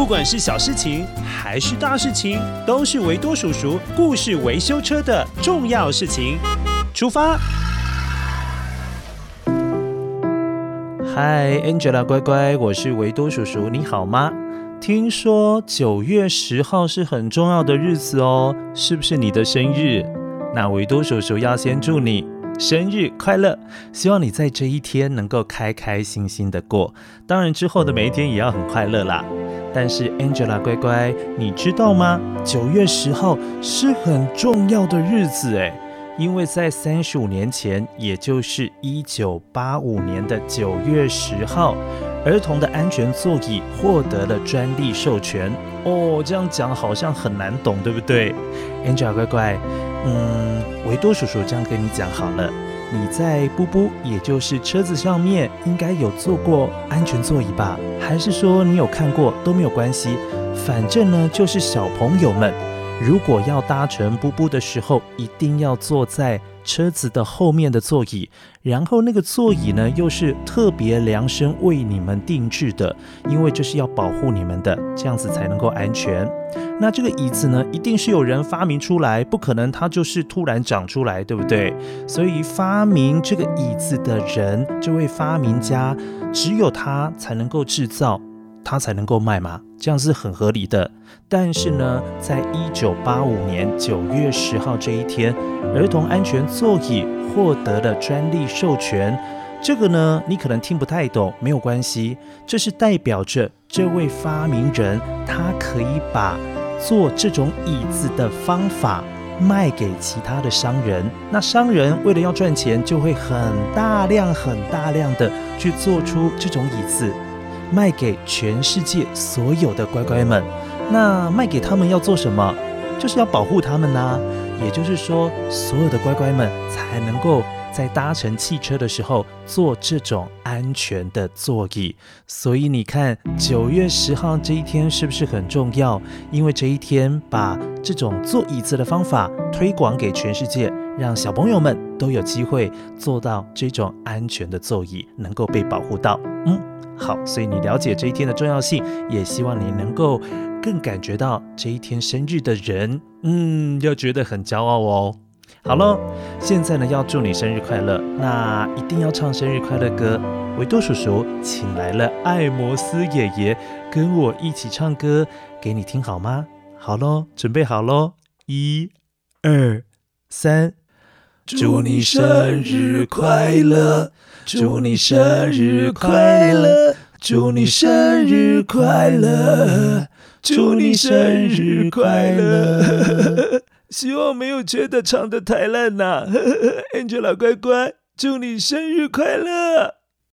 不管是小事情还是大事情，都是维多叔叔故事维修车的重要事情。出发！嗨，Angela 乖乖，我是维多叔叔，你好吗？听说九月十号是很重要的日子哦，是不是你的生日？那维多叔叔要先祝你生日快乐，希望你在这一天能够开开心心的过，当然之后的每一天也要很快乐啦。但是 Angela 乖乖，你知道吗？九月十号是很重要的日子诶，因为在三十五年前，也就是一九八五年的九月十号，儿童的安全座椅获得了专利授权。哦，这样讲好像很难懂，对不对？Angela 乖乖，嗯，维多叔叔这样跟你讲好了。你在布布，也就是车子上面，应该有坐过安全座椅吧？还是说你有看过都没有关系？反正呢，就是小朋友们，如果要搭乘布布的时候，一定要坐在车子的后面的座椅。然后那个座椅呢，又是特别量身为你们定制的，因为这是要保护你们的，这样子才能够安全。那这个椅子呢，一定是有人发明出来，不可能它就是突然长出来，对不对？所以发明这个椅子的人，这位发明家，只有他才能够制造，他才能够卖嘛，这样是很合理的。但是呢，在一九八五年九月十号这一天，儿童安全座椅获得了专利授权。这个呢，你可能听不太懂，没有关系，这是代表着这位发明人，他可以把做这种椅子的方法卖给其他的商人，那商人为了要赚钱，就会很大量、很大量的去做出这种椅子，卖给全世界所有的乖乖们。那卖给他们要做什么？就是要保护他们呐。也就是说，所有的乖乖们才能够。在搭乘汽车的时候坐这种安全的座椅，所以你看九月十号这一天是不是很重要？因为这一天把这种坐椅子的方法推广给全世界，让小朋友们都有机会坐到这种安全的座椅，能够被保护到。嗯，好，所以你了解这一天的重要性，也希望你能够更感觉到这一天生日的人，嗯，要觉得很骄傲哦。好喽，现在呢要祝你生日快乐，那一定要唱生日快乐歌。维多叔叔请来了艾摩斯爷爷跟我一起唱歌给你听好吗？好喽，准备好喽，一、二、三，祝你生日快乐，祝你生日快乐，祝你生日快乐，祝你生日快乐。希望没有觉得唱得太烂呐，Angela 乖乖，祝你生日快乐！